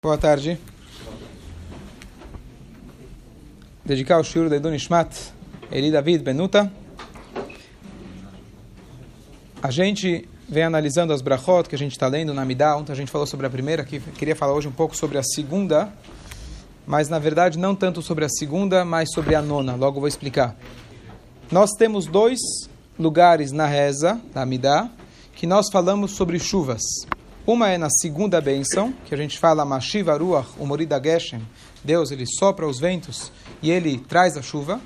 Boa tarde. Dedicar o shiur de Edun Ishmat, Eli David Benuta. A gente vem analisando as brachot que a gente está lendo na Midah. Ontem a gente falou sobre a primeira, que queria falar hoje um pouco sobre a segunda, mas na verdade não tanto sobre a segunda, mas sobre a nona. Logo vou explicar. Nós temos dois lugares na reza, na Midah, que nós falamos sobre chuvas. Uma é na segunda bênção, que a gente fala Mashiva Ruach, o Morida Geshem. Deus, ele sopra os ventos e ele traz a chuva.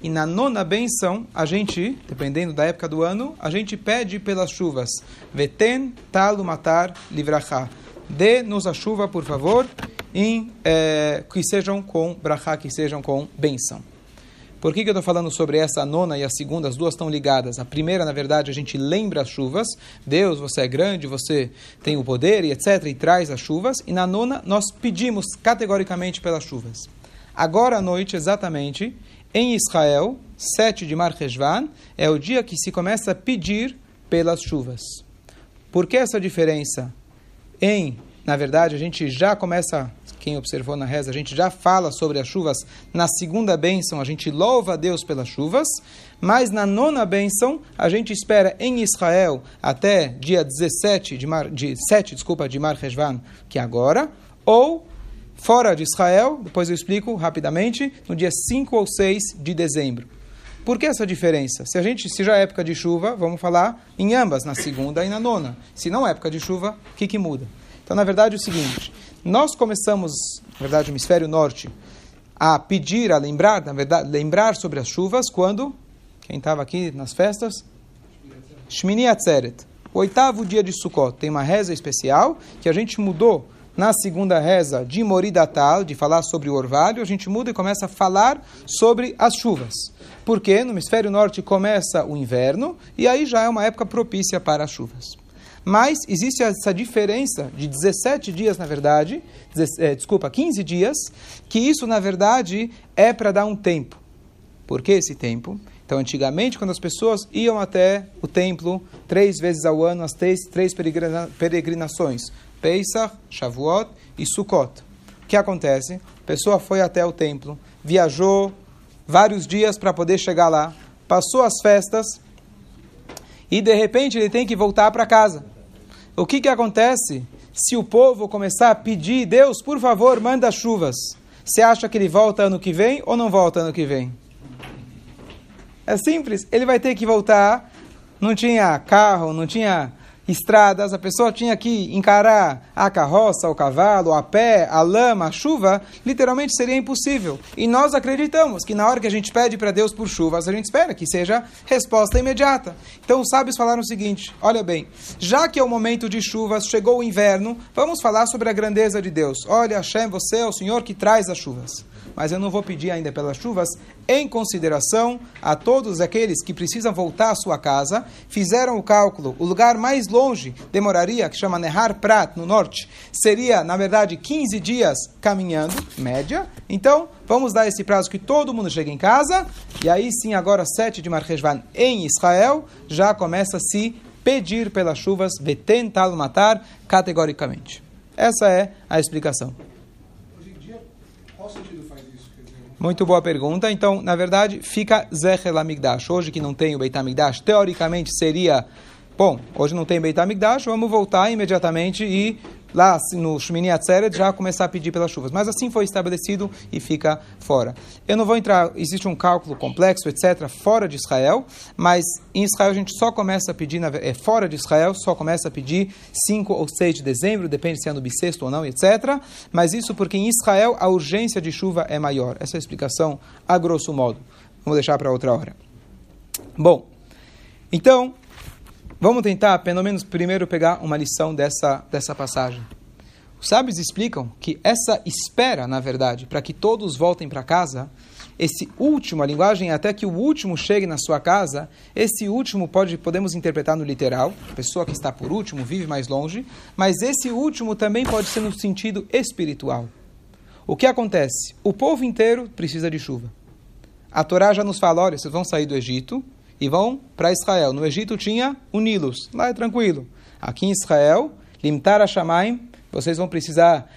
E na nona bênção, a gente, dependendo da época do ano, a gente pede pelas chuvas. Veten talu matar livrachá. Dê-nos a chuva, por favor, em, é, que sejam com brachá, que sejam com bênção. Por que, que eu estou falando sobre essa nona e a segunda? As duas estão ligadas. A primeira, na verdade, a gente lembra as chuvas. Deus, você é grande, você tem o poder e etc. E traz as chuvas. E na nona, nós pedimos categoricamente pelas chuvas. Agora à noite, exatamente, em Israel, 7 de Mar Heshvan, é o dia que se começa a pedir pelas chuvas. Por que essa diferença? Em, na verdade, a gente já começa quem observou na reza, a gente já fala sobre as chuvas. Na segunda bênção, a gente louva a Deus pelas chuvas. Mas na nona bênção, a gente espera em Israel até dia 17 de, mar, de 7 desculpa, de Mar Heshvan, que é agora. Ou fora de Israel, depois eu explico rapidamente, no dia 5 ou 6 de dezembro. Por que essa diferença? Se a gente, se já é época de chuva, vamos falar em ambas, na segunda e na nona. Se não é época de chuva, o que, que muda? Então, na verdade, é o seguinte: nós começamos, na verdade, o hemisfério norte, a pedir, a lembrar, na verdade, lembrar sobre as chuvas quando, quem estava aqui nas festas? Shmini Atzeret, oitavo dia de Sukkot. Tem uma reza especial que a gente mudou na segunda reza de Moridatal, de falar sobre o orvalho, a gente muda e começa a falar sobre as chuvas. Porque no hemisfério norte começa o inverno e aí já é uma época propícia para as chuvas. Mas existe essa diferença de 17 dias, na verdade, desculpa, 15 dias, que isso, na verdade, é para dar um tempo. Por que esse tempo? Então, antigamente, quando as pessoas iam até o templo três vezes ao ano, as três, três peregrinações, Pesach, Shavuot e Sukkot. O que acontece? A pessoa foi até o templo, viajou vários dias para poder chegar lá, passou as festas e, de repente, ele tem que voltar para casa. O que, que acontece se o povo começar a pedir, Deus, por favor, manda chuvas? Você acha que ele volta ano que vem ou não volta ano que vem? É simples, ele vai ter que voltar. Não tinha carro, não tinha estradas, a pessoa tinha que encarar a carroça, o cavalo, a pé, a lama, a chuva, literalmente seria impossível. E nós acreditamos que na hora que a gente pede para Deus por chuvas, a gente espera que seja resposta imediata. Então os sábios falaram o seguinte: olha bem, já que é o momento de chuvas, chegou o inverno, vamos falar sobre a grandeza de Deus. Olha, Hashem, você é o Senhor que traz as chuvas mas eu não vou pedir ainda pelas chuvas, em consideração a todos aqueles que precisam voltar à sua casa, fizeram o cálculo, o lugar mais longe demoraria, que chama Nehar Prat, no norte, seria, na verdade, 15 dias caminhando, média. Então, vamos dar esse prazo que todo mundo chegue em casa, e aí sim, agora 7 de Marcheshvan em Israel, já começa a se pedir pelas chuvas, veten tal matar, categoricamente. Essa é a explicação. Hoje em dia, qual sentido Muito boa pergunta. Então, na verdade, fica Zechel Amigdash. Hoje que não tem o Beit Amigdash, teoricamente seria... Bom, hoje não tem Beit Amigdash, vamos voltar imediatamente e lá no Shmini Atzeret já começar a pedir pelas chuvas. Mas assim foi estabelecido e fica fora. Eu não vou entrar, existe um cálculo complexo, etc., fora de Israel, mas em Israel a gente só começa a pedir, é, fora de Israel, só começa a pedir 5 ou 6 de dezembro, depende se é no bissexto ou não, etc. Mas isso porque em Israel a urgência de chuva é maior. Essa é a explicação a grosso modo. Vamos deixar para outra hora. Bom, então, Vamos tentar, pelo menos, primeiro pegar uma lição dessa, dessa passagem. Os sábios explicam que essa espera, na verdade, para que todos voltem para casa, esse último, a linguagem é até que o último chegue na sua casa, esse último pode podemos interpretar no literal, a pessoa que está por último vive mais longe, mas esse último também pode ser no sentido espiritual. O que acontece? O povo inteiro precisa de chuva. A Torá já nos fala, olha, vocês vão sair do Egito, e vão para Israel. No Egito tinha o Nilus, lá é tranquilo. Aqui em Israel, Limtar a Shamaim, vocês vão precisar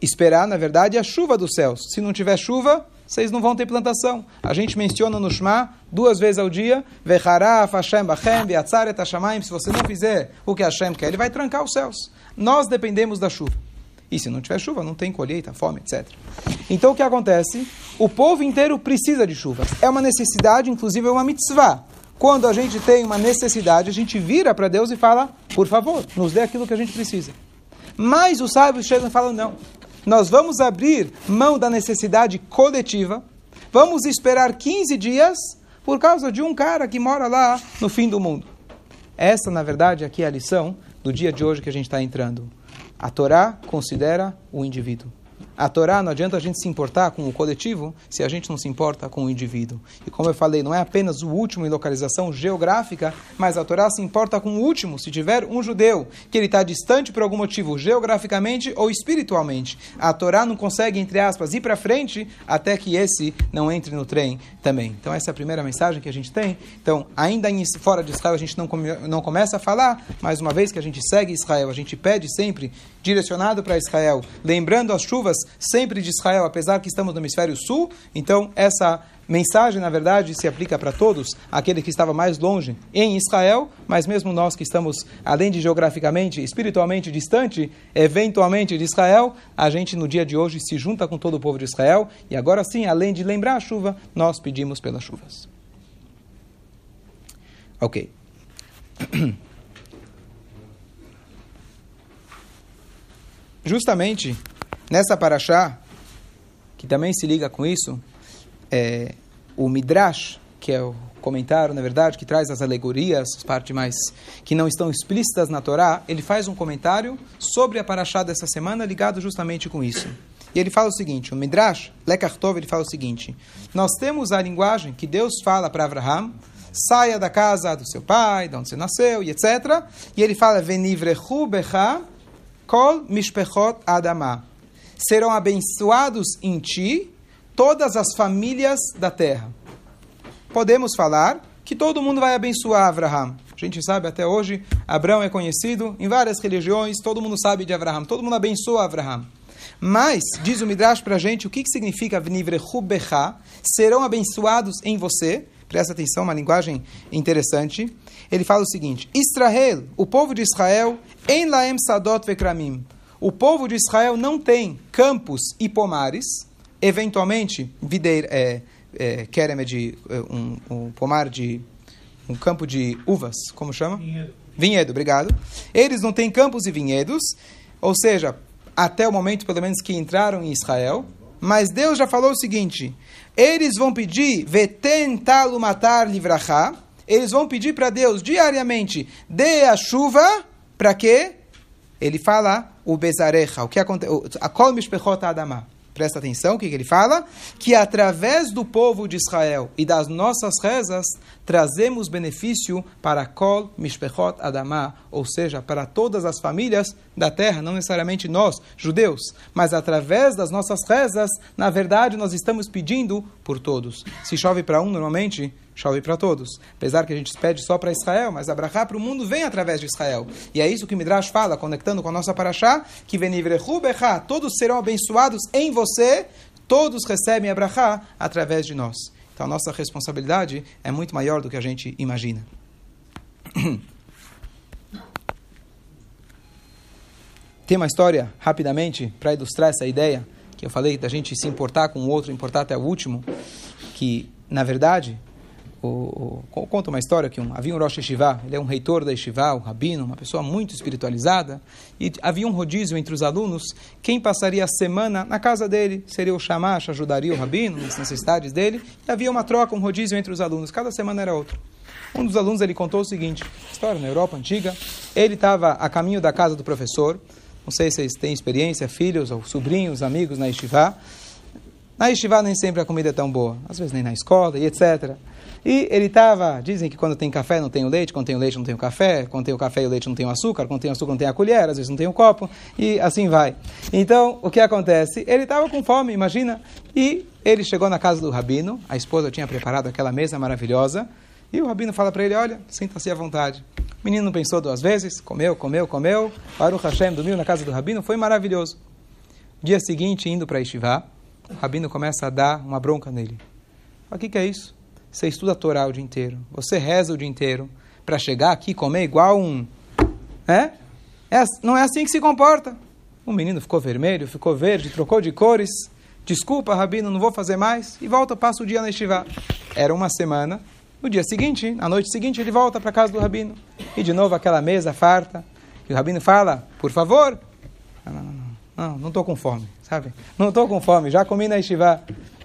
esperar, na verdade, a chuva dos céus. Se não tiver chuva, vocês não vão ter plantação. A gente menciona no Shema duas vezes ao dia, Hashem Bachem, se você não fizer o que Hashem quer, ele vai trancar os céus. Nós dependemos da chuva. E se não tiver chuva, não tem colheita, fome, etc. Então o que acontece? O povo inteiro precisa de chuvas. É uma necessidade, inclusive é uma mitzvah. Quando a gente tem uma necessidade, a gente vira para Deus e fala, por favor, nos dê aquilo que a gente precisa. Mas os sábios chegam e falam, não. Nós vamos abrir mão da necessidade coletiva, vamos esperar 15 dias por causa de um cara que mora lá no fim do mundo. Essa, na verdade, aqui é a lição do dia de hoje que a gente está entrando. A Torá considera o indivíduo. A Torá não adianta a gente se importar com o coletivo se a gente não se importa com o indivíduo. E como eu falei, não é apenas o último em localização geográfica, mas a Torá se importa com o último. Se tiver um judeu que ele está distante por algum motivo, geograficamente ou espiritualmente, a Torá não consegue, entre aspas, ir para frente até que esse não entre no trem também. Então essa é a primeira mensagem que a gente tem. Então, ainda em, fora de Israel a gente não, come, não começa a falar, mas uma vez que a gente segue Israel, a gente pede sempre direcionado para Israel, lembrando as chuvas sempre de Israel, apesar que estamos no hemisfério sul. Então, essa mensagem, na verdade, se aplica para todos, aquele que estava mais longe em Israel, mas mesmo nós que estamos, além de geograficamente, espiritualmente distante, eventualmente de Israel, a gente no dia de hoje se junta com todo o povo de Israel e agora sim, além de lembrar a chuva, nós pedimos pelas chuvas. Ok. Justamente nessa paraxá, que também se liga com isso, é, o Midrash, que é o comentário, na verdade, que traz as alegorias, as partes mais que não estão explícitas na Torá, ele faz um comentário sobre a paraxá dessa semana ligado justamente com isso. E ele fala o seguinte, o Midrash, Lekartov, ele fala o seguinte, nós temos a linguagem que Deus fala para Abraham, saia da casa do seu pai, de onde você nasceu, e etc. E ele fala, Venivrechu becha Kol mishpechot adama. Serão abençoados em ti todas as famílias da terra. Podemos falar que todo mundo vai abençoar Abraham. A gente sabe até hoje, Abraão é conhecido em várias religiões, todo mundo sabe de Abraham, todo mundo abençoa Abraham. Mas, diz o Midrash para a gente, o que, que significa Vnivrechu Becha? Serão abençoados em você. Presta atenção, uma linguagem interessante ele fala o seguinte: Israel, o povo de Israel, em Laem Sadot Vekramim. O povo de Israel não tem campos e pomares, eventualmente, videira, é, é, kerem é de um, um, pomar de um campo de uvas, como chama? Vinhedo. Vinhedo, obrigado. Eles não têm campos e vinhedos, ou seja, até o momento, pelo menos, que entraram em Israel. Mas Deus já falou o seguinte: eles vão pedir veten talu matar livrachá, eles vão pedir para Deus diariamente, dê a chuva, para quê? Ele fala o bezarecha, o que acontece, a kol mishpechot adama. Presta atenção, o que, que ele fala? Que através do povo de Israel e das nossas rezas, trazemos benefício para Kol Mishpechot Adamah, ou seja, para todas as famílias da terra, não necessariamente nós, judeus, mas através das nossas rezas, na verdade, nós estamos pedindo por todos. Se chove para um, normalmente, chove para todos. Apesar que a gente pede só para Israel, mas Abraha para o mundo vem através de Israel. E é isso que o Midrash fala, conectando com a nossa paraxá, que venivrehu becha, todos serão abençoados em você, todos recebem Abraha através de nós. Então a nossa responsabilidade é muito maior do que a gente imagina. Tem uma história, rapidamente, para ilustrar essa ideia, que eu falei da gente se importar com o outro, importar até o último, que, na verdade, o, o, conta uma história que um, havia um Rosh Yeshiva, ele é um reitor da Yeshiva, um rabino, uma pessoa muito espiritualizada, e havia um rodízio entre os alunos, quem passaria a semana na casa dele seria o Shamash, ajudaria o rabino nas necessidades dele, e havia uma troca, um rodízio entre os alunos, cada semana era outro. Um dos alunos ele contou o seguinte, história na Europa antiga, ele estava a caminho da casa do professor, não sei se vocês têm experiência, filhos ou sobrinhos, amigos na Yeshiva, na Yeshiva nem sempre a comida é tão boa, às vezes nem na escola e etc., e ele estava, dizem que quando tem café não tem o leite, quando tem o leite não tem o café, quando tem o café e o leite não tem o açúcar, quando tem o açúcar não tem a colher, às vezes não tem o copo, e assim vai. Então, o que acontece? Ele estava com fome, imagina, e ele chegou na casa do rabino, a esposa tinha preparado aquela mesa maravilhosa, e o rabino fala para ele, olha, sinta-se à vontade. O menino não pensou duas vezes, comeu, comeu, comeu, Baruch Hashem dormiu na casa do rabino, foi maravilhoso. Dia seguinte, indo para Estivá, o rabino começa a dar uma bronca nele. O que, que é isso? Você estuda a Torá o dia inteiro, você reza o dia inteiro, para chegar aqui e comer igual um. É? é? Não é assim que se comporta. O menino ficou vermelho, ficou verde, trocou de cores. Desculpa, Rabino, não vou fazer mais. E volta, passa o dia na estivá. Era uma semana. No dia seguinte, na noite seguinte, ele volta para casa do Rabino. E de novo aquela mesa farta. E o Rabino fala, por favor. Não, não, não, não estou com fome, sabe? Não estou com fome, já comi na estivá.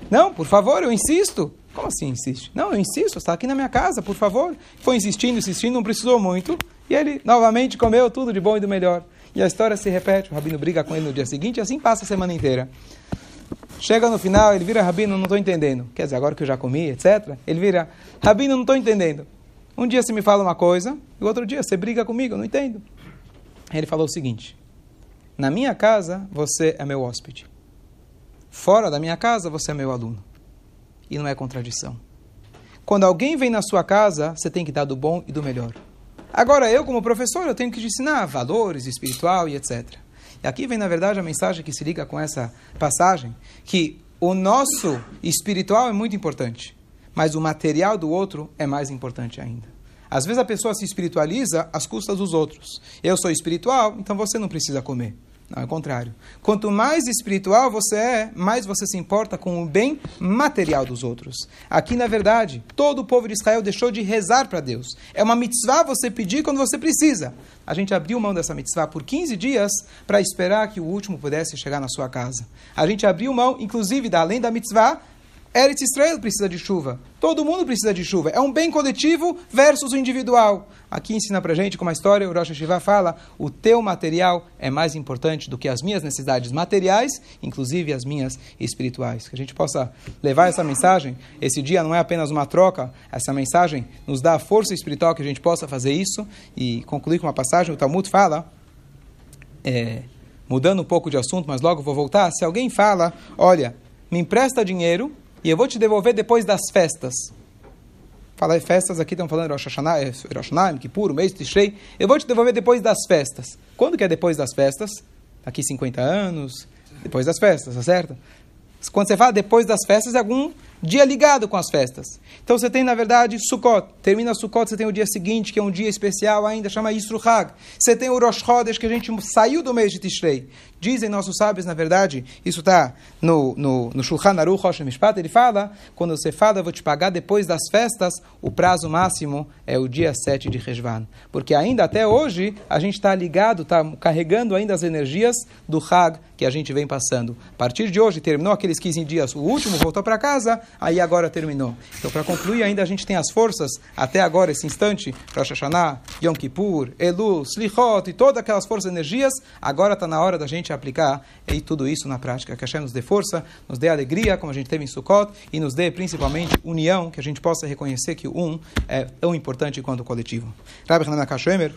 Não, por favor, eu insisto. Como assim insiste? Não, eu insisto, está aqui na minha casa, por favor. Foi insistindo, insistindo, não precisou muito. E ele novamente comeu tudo de bom e do melhor. E a história se repete. O rabino briga com ele no dia seguinte e assim passa a semana inteira. Chega no final, ele vira, Rabino, não estou entendendo. Quer dizer, agora que eu já comi, etc. Ele vira, Rabino, não estou entendendo. Um dia você me fala uma coisa, e outro dia você briga comigo, não entendo. Ele falou o seguinte: Na minha casa, você é meu hóspede. Fora da minha casa, você é meu aluno e não é contradição. Quando alguém vem na sua casa, você tem que dar do bom e do melhor. Agora, eu, como professor, eu tenho que te ensinar valores espiritual e etc. E aqui vem, na verdade, a mensagem que se liga com essa passagem, que o nosso espiritual é muito importante, mas o material do outro é mais importante ainda. Às vezes a pessoa se espiritualiza às custas dos outros. Eu sou espiritual, então você não precisa comer. Não, é o contrário. Quanto mais espiritual você é, mais você se importa com o bem material dos outros. Aqui, na verdade, todo o povo de Israel deixou de rezar para Deus. É uma mitzvah você pedir quando você precisa. A gente abriu mão dessa mitzvah por 15 dias para esperar que o último pudesse chegar na sua casa. A gente abriu mão, inclusive, da, além da mitzvah, Eretz Israel precisa de chuva. Todo mundo precisa de chuva. É um bem coletivo versus o individual. Aqui ensina pra gente, como a história, o Rosh Hashiva fala, o teu material é mais importante do que as minhas necessidades materiais, inclusive as minhas espirituais. Que a gente possa levar essa mensagem. Esse dia não é apenas uma troca, essa mensagem nos dá a força espiritual que a gente possa fazer isso. E concluir com uma passagem, o Talmud fala, é, mudando um pouco de assunto, mas logo vou voltar, se alguém fala, olha, me empresta dinheiro e eu vou te devolver depois das festas. Falar festas aqui, estão falando Rosh Hashanah, é, Rosh Hashanah, mês Tishrei. Eu vou te devolver depois das festas. Quando que é depois das festas? Daqui 50 anos, depois das festas, tá certo? Quando você fala depois das festas, é algum dia ligado com as festas. Então você tem, na verdade, Sukkot. Termina Sukkot, você tem o dia seguinte, que é um dia especial ainda, chama Yisru Hag. Você tem o Rosh Chodesh, que a gente saiu do mês de Tishrei. Dizem nossos sábios, na verdade, isso está no, no, no Shulchan Aruch Rosh Mishpat, ele fala, quando você fala, vou te pagar depois das festas, o prazo máximo é o dia 7 de Rejvan. Porque ainda até hoje, a gente está ligado, está carregando ainda as energias do Hag que a gente vem passando. A partir de hoje, terminou aqueles 15 dias, o último voltou para casa, aí agora terminou. Então, para concluir, ainda a gente tem as forças, até agora, esse instante, Rosh Hashanah, Yom Kippur, Elu, Slichot e todas aquelas forças e energias, agora está na hora da gente aplicar e tudo isso na prática. Que Hashem nos dê força, nos dê alegria, como a gente teve em Sukkot, e nos dê principalmente união, que a gente possa reconhecer que o um é tão importante quanto o coletivo. Rabbi Hanan Kashemer,